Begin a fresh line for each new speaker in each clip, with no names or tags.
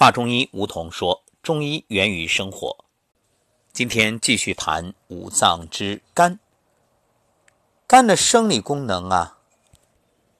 华中医吴桐说：“中医源于生活。”今天继续谈五脏之肝。肝的生理功能啊，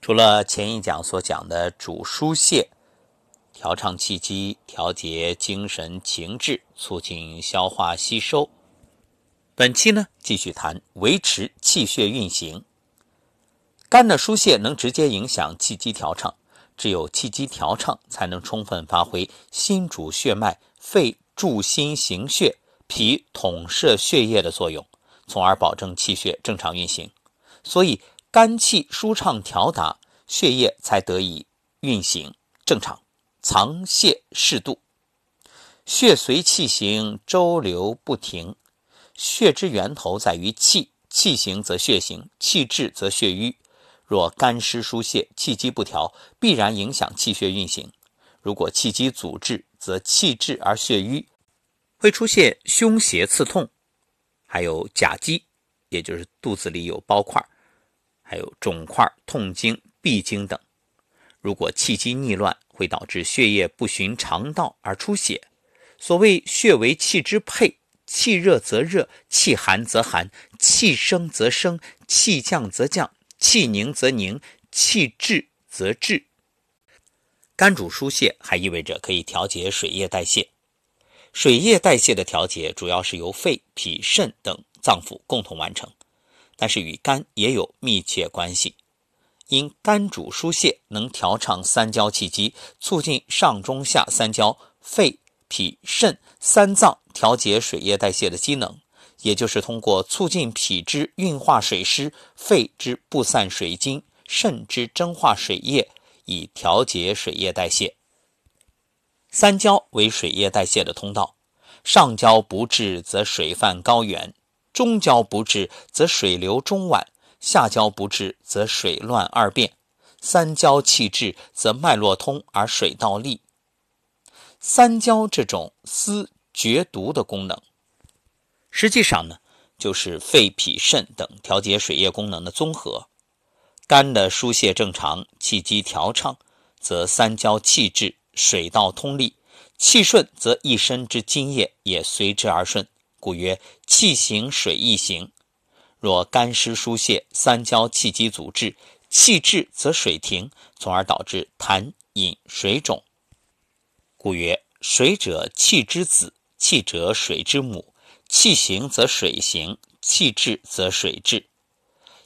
除了前一讲所讲的主疏泄、调畅气机、调节精神情志、促进消化吸收，本期呢继续谈维持气血运行。肝的疏泄能直接影响气机调畅。只有气机调畅，才能充分发挥心主血脉、肺助心行血、脾统摄血液的作用，从而保证气血正常运行。所以，肝气舒畅调达，血液才得以运行正常，藏泄适度。血随气行，周流不停。血之源头在于气，气行则血行，气滞则血瘀。若肝湿疏泄，气机不调，必然影响气血运行。如果气机阻滞，则气滞而血瘀，会出现胸胁刺痛，还有甲肌，也就是肚子里有包块，还有肿块、痛经、闭经等。如果气机逆乱，会导致血液不循肠道而出血。所谓血为气之配，气热则热，气寒则寒，气升则升，气降则降。气凝则凝，气滞则滞。肝主疏泄，还意味着可以调节水液代谢。水液代谢的调节主要是由肺、脾、肾等脏腑共同完成，但是与肝也有密切关系。因肝主疏泄，能调畅三焦气机，促进上中下三焦、肺、脾、肾三脏调节水液代谢的机能。也就是通过促进脾之运化水湿、肺之布散水精、肾之蒸化水液，以调节水液代谢。三焦为水液代谢的通道，上焦不治则水泛高原，中焦不治则水流中脘，下焦不治则水乱二变，三焦气滞则脉络通而水道利。三焦这种司决毒的功能。实际上呢，就是肺、脾、肾等调节水液功能的综合。肝的疏泄正常，气机调畅，则三焦气滞，水道通利；气顺，则一身之津液也随之而顺。故曰：气行水亦行。若肝湿疏泄，三焦气机阻滞，气滞则水停，从而导致痰饮水肿。故曰：水者气之子，气者水之母。气行则水行，气滞则水滞。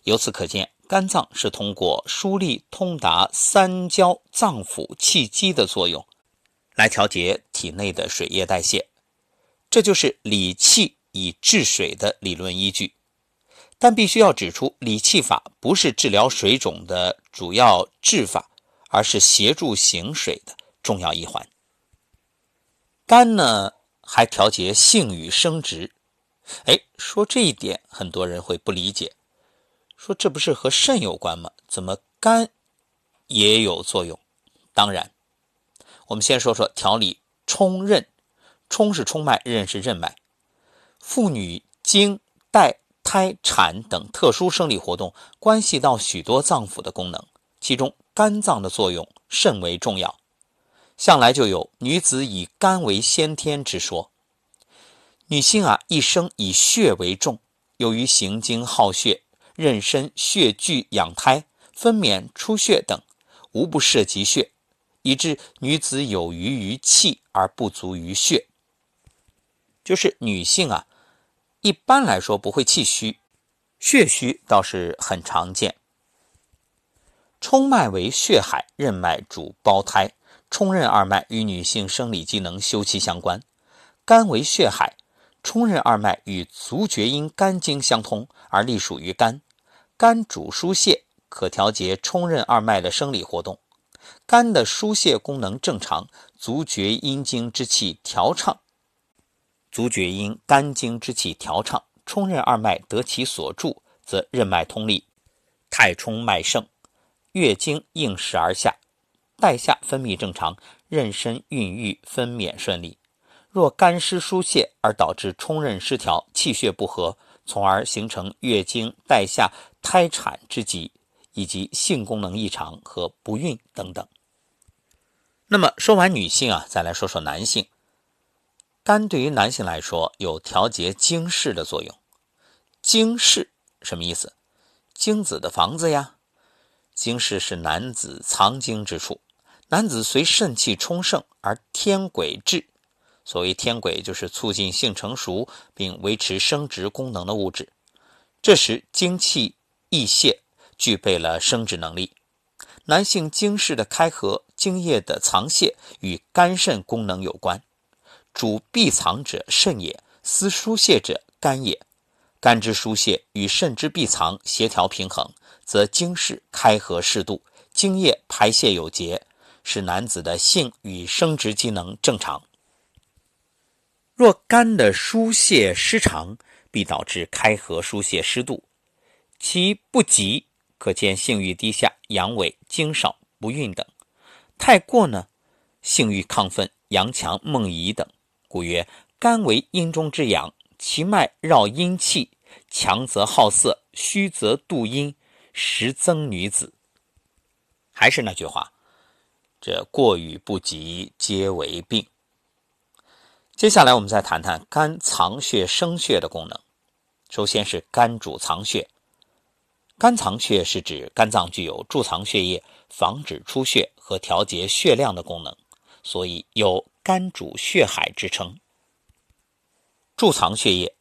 由此可见，肝脏是通过疏利通达三焦脏腑气机的作用，来调节体内的水液代谢。这就是理气以治水的理论依据。但必须要指出，理气法不是治疗水肿的主要治法，而是协助行水的重要一环。肝呢，还调节性与生殖。哎，说这一点，很多人会不理解，说这不是和肾有关吗？怎么肝也有作用？当然，我们先说说调理冲任，冲是冲脉，任是任脉。妇女经、带、胎、产等特殊生理活动，关系到许多脏腑的功能，其中肝脏的作用甚为重要。向来就有女子以肝为先天之说。女性啊，一生以血为重，由于行经耗血、妊娠、血聚养胎、分娩出血等，无不涉及血，以致女子有余于气而不足于血。就是女性啊，一般来说不会气虚，血虚倒是很常见。冲脉为血海，任脉主胞胎，冲任二脉与女性生理机能休戚相关。肝为血海。冲任二脉与足厥阴肝经相通，而隶属于肝。肝主疏泄，可调节冲任二脉的生理活动。肝的疏泄功能正常，足厥阴经之气调畅，足厥阴肝经之气调畅，冲任二脉得其所助，则任脉通利，太冲脉盛，月经应时而下，带下分泌正常，妊娠孕育分娩顺利。若肝湿疏泄而导致冲任失调、气血不和，从而形成月经、带下、胎产之疾，以及性功能异常和不孕等等。那么说完女性啊，再来说说男性。肝对于男性来说有调节精室的作用。精室什么意思？精子的房子呀。精室是男子藏精之处。男子随肾气充盛而天癸至。所谓天癸，就是促进性成熟并维持生殖功能的物质。这时精气溢泄，具备了生殖能力。男性精室的开合。精液的藏泄与肝肾功能有关，主闭藏者肾也，思疏泄者肝也。肝之疏泄与肾之闭藏协调平衡，则精室开合适度，精液排泄有节，使男子的性与生殖机能正常。若肝的疏泄失常，必导致开合疏泄失度，其不及，可见性欲低下、阳痿、精少、不孕等。太过呢，性欲亢奋、阳强、梦遗等，故曰肝为阴中之阳，其脉绕阴气，强则好色，虚则妒阴，实增女子。还是那句话，这过与不及皆为病。接下来我们再谈谈肝藏血生血的功能。首先是肝主藏血。肝藏血是指肝脏具有贮藏血液、防止出血和调节血量的功能，所以有“肝主血海”之称。贮藏血液，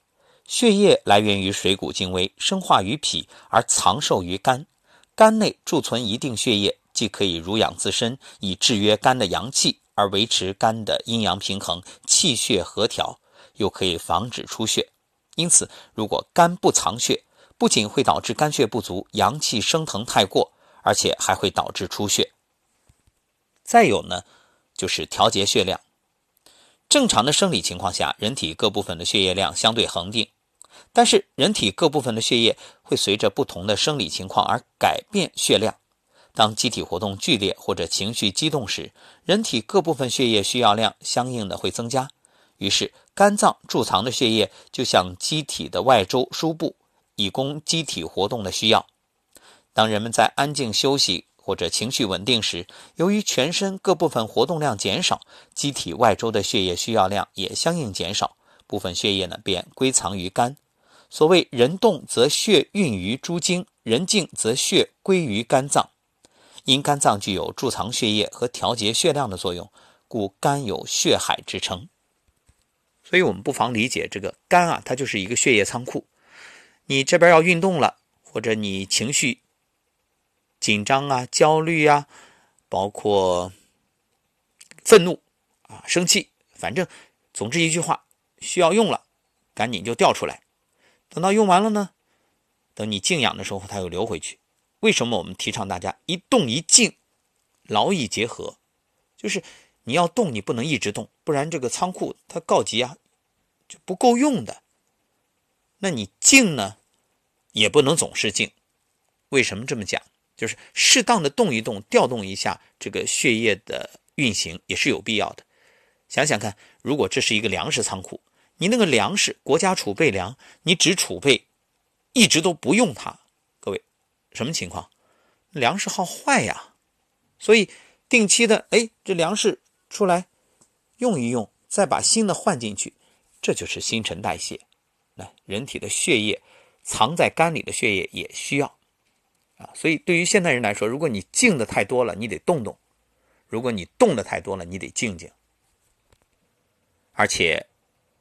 血液来源于水谷精微，生化于脾而藏受于肝。肝内贮存一定血液，既可以濡养自身，以制约肝的阳气，而维持肝的阴阳平衡、气血和调，又可以防止出血。因此，如果肝不藏血，不仅会导致肝血不足、阳气升腾太过，而且还会导致出血。再有呢，就是调节血量。正常的生理情况下，人体各部分的血液量相对恒定，但是人体各部分的血液会随着不同的生理情况而改变血量。当机体活动剧烈或者情绪激动时，人体各部分血液需要量相应的会增加，于是肝脏贮藏的血液就向机体的外周输布。以供机体活动的需要。当人们在安静休息或者情绪稳定时，由于全身各部分活动量减少，机体外周的血液需要量也相应减少，部分血液呢便归藏于肝。所谓“人动则血运于诸经，人静则血归于肝脏”。因肝脏具有贮藏血液和调节血量的作用，故肝有“血海”之称。所以，我们不妨理解这个肝啊，它就是一个血液仓库。你这边要运动了，或者你情绪紧张啊、焦虑啊，包括愤怒啊、生气，反正总之一句话，需要用了，赶紧就调出来。等到用完了呢，等你静养的时候，它又流回去。为什么我们提倡大家一动一静，劳逸结合？就是你要动，你不能一直动，不然这个仓库它告急啊，就不够用的。那你静呢，也不能总是静。为什么这么讲？就是适当的动一动，调动一下这个血液的运行也是有必要的。想想看，如果这是一个粮食仓库，你那个粮食国家储备粮，你只储备，一直都不用它，什么情况？粮食耗坏呀。所以定期的，哎，这粮食出来用一用，再把新的换进去，这就是新陈代谢。那人体的血液藏在肝里的血液也需要啊，所以对于现代人来说，如果你静的太多了，你得动动；如果你动的太多了，你得静静。而且，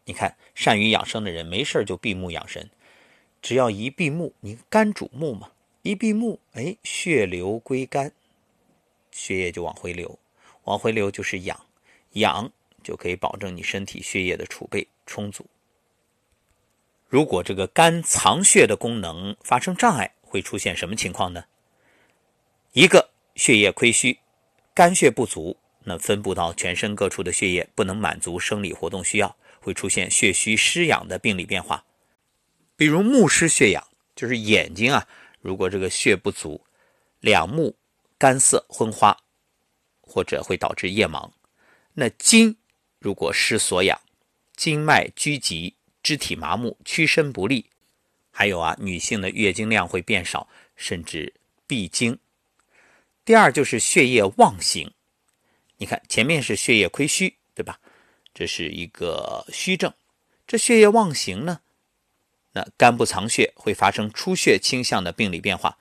你看善于养生的人，没事就闭目养神，只要一闭目，你肝主目嘛，一闭目，哎，血流归肝，血液就往回流，往回流就是养，养就可以保证你身体血液的储备充足。如果这个肝藏血的功能发生障碍，会出现什么情况呢？一个血液亏虚，肝血不足，那分布到全身各处的血液不能满足生理活动需要，会出现血虚失养的病理变化。比如目失血养，就是眼睛啊，如果这个血不足，两目干涩昏花，或者会导致夜盲。那筋如果失所养，经脉拘急。肢体麻木、屈伸不利，还有啊，女性的月经量会变少，甚至闭经。第二就是血液妄行，你看前面是血液亏虚，对吧？这是一个虚症。这血液妄行呢，那肝不藏血会发生出血倾向的病理变化，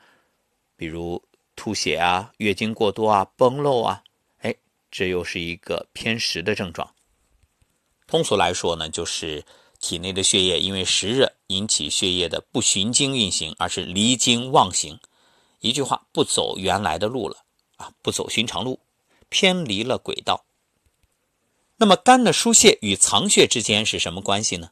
比如吐血啊、月经过多啊、崩漏啊，哎，这又是一个偏食的症状。通俗来说呢，就是体内的血液因为湿热引起血液的不循经运行，而是离经妄行。一句话，不走原来的路了啊，不走寻常路，偏离了轨道。那么肝的疏泄与藏血之间是什么关系呢？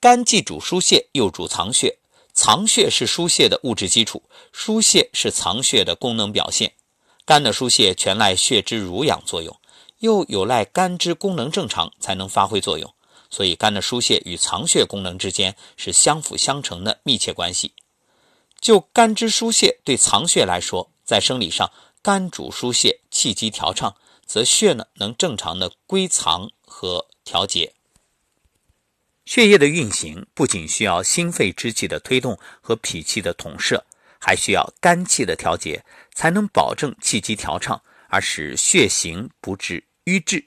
肝既主疏泄，又主藏血。藏血是疏泄的物质基础，疏泄是藏血的功能表现。肝的疏泄全赖血之濡养作用，又有赖肝之功能正常才能发挥作用。所以，肝的疏泄与藏血功能之间是相辅相成的密切关系。就肝之疏泄对藏血来说，在生理上，肝主疏泄，气机调畅。则血呢能正常的归藏和调节。血液的运行不仅需要心肺之气的推动和脾气的统摄，还需要肝气的调节，才能保证气机调畅，而使血行不致瘀滞。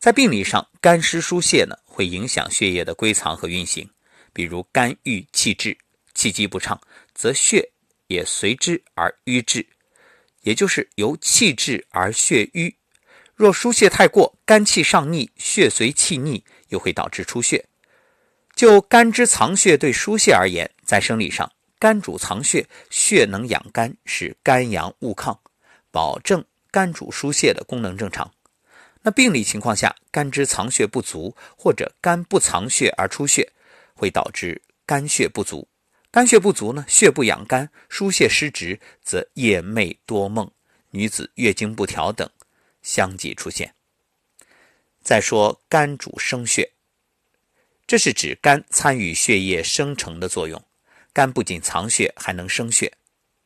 在病理上，肝湿疏泄呢会影响血液的归藏和运行。比如肝郁气滞，气机不畅，则血也随之而瘀滞，也就是由气滞而血瘀。若疏泄太过，肝气上逆，血随气逆，又会导致出血。就肝之藏血对疏泄而言，在生理上，肝主藏血，血能养肝，使肝阳勿亢，保证肝主疏泄的功能正常。那病理情况下，肝之藏血不足，或者肝不藏血而出血，会导致肝血不足。肝血不足呢，血不养肝，疏泄失职，则夜寐多梦，女子月经不调等。相继出现。再说肝主生血，这是指肝参与血液生成的作用。肝不仅藏血，还能生血。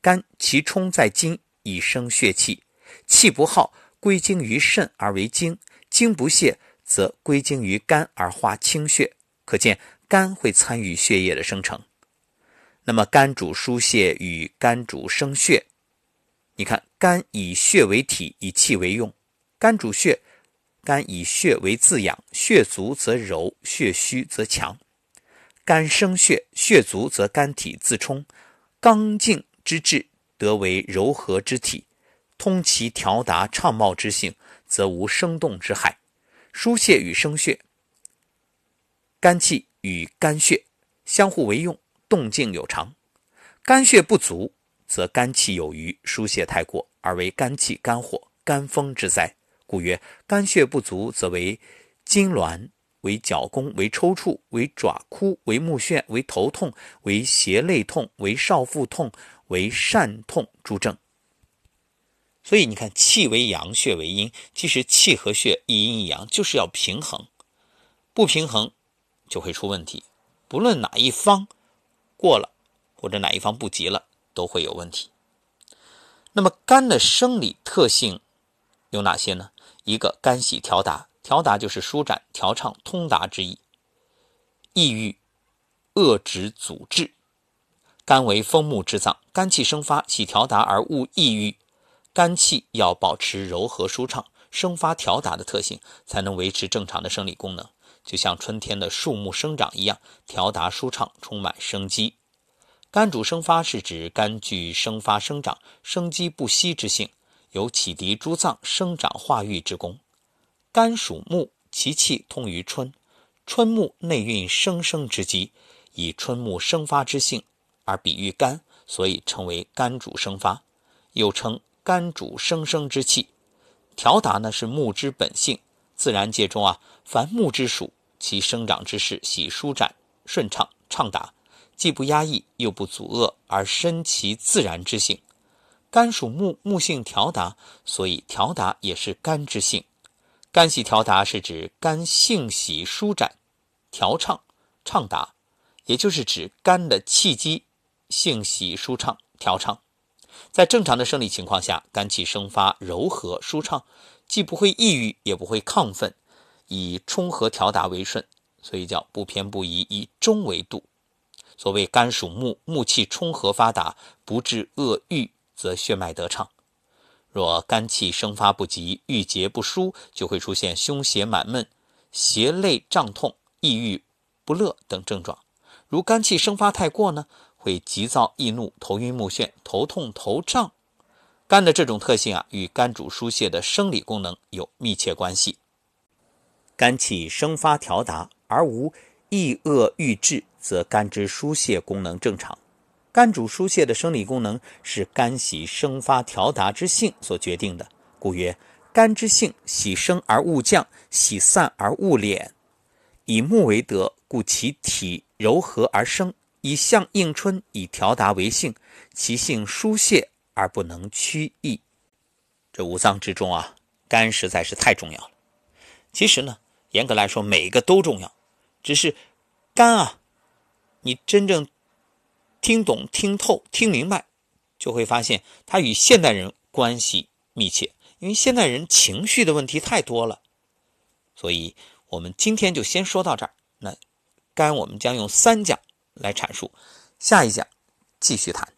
肝其冲在精，以生血气。气不耗，归经于肾而为精；精不泄，则归经于肝而化清血。可见肝会参与血液的生成。那么肝主疏泄与肝主生血，你看肝以血为体，以气为用。肝主血，肝以血为自养，血足则柔，血虚则强。肝生血，血足则肝体自充，刚劲之志得为柔和之体，通其调达畅茂之性，则无生动之害。疏泄与生血，肝气与肝血相互为用，动静有常。肝血不足，则肝气有余，疏泄太过，而为肝气肝火、肝风之灾。故曰：肝血不足，则为痉挛，为脚弓，为抽搐，为爪枯，为目眩，为头痛，为胁肋痛，为少腹痛，为疝痛诸症。所以你看，气为阳，血为阴。其实气和血一阴一阳，就是要平衡，不平衡就会出问题。不论哪一方过了，或者哪一方不及了，都会有问题。那么肝的生理特性有哪些呢？一个肝喜调达，调达就是舒展、调畅、通达之意。抑郁、遏止、阻滞。肝为风木之脏，肝气生发，喜调达而勿抑郁。肝气要保持柔和舒畅、生发调达的特性，才能维持正常的生理功能。就像春天的树木生长一样，调达舒畅，充满生机。肝主生发，是指肝具生发、生长、生机不息之性。有启迪诸脏生长化育之功。肝属木，其气通于春。春木内蕴生生之机，以春木生发之性而比喻肝，所以称为肝主生发，又称肝主生生之气。调达呢是木之本性，自然界中啊，凡木之属，其生长之势喜舒展、顺畅、畅达，既不压抑，又不阻遏，而生其自然之性。肝属木，木性调达，所以调达也是肝之性。肝喜调达是指肝性喜舒展、调畅、畅达，也就是指肝的气机性喜舒畅、调畅。在正常的生理情况下，肝气生发柔和舒畅，既不会抑郁，也不会亢奋，以冲和调达为顺，所以叫不偏不倚，以中为度。所谓肝属木，木气冲和发达，不致恶郁。则血脉得畅。若肝气生发不及，郁结不舒，就会出现胸胁满闷、胁肋胀痛、抑郁不乐等症状。如肝气生发太过呢，会急躁易怒、头晕目眩、头痛头胀。肝的这种特性啊，与肝主疏泄的生理功能有密切关系。肝气生发调达而无抑恶郁滞，则肝之疏泄功能正常。肝主疏泄的生理功能是肝喜生发调达之性所决定的，故曰：肝之性喜生而勿降，喜散而勿敛。以木为德，故其体柔和而生；以象应春，以调达为性，其性疏泄而不能屈逸。这五脏之中啊，肝实在是太重要了。其实呢，严格来说，每一个都重要，只是肝啊，你真正。听懂、听透、听明白，就会发现它与现代人关系密切。因为现代人情绪的问题太多了，所以我们今天就先说到这儿。那该我们将用三讲来阐述，下一讲继续谈。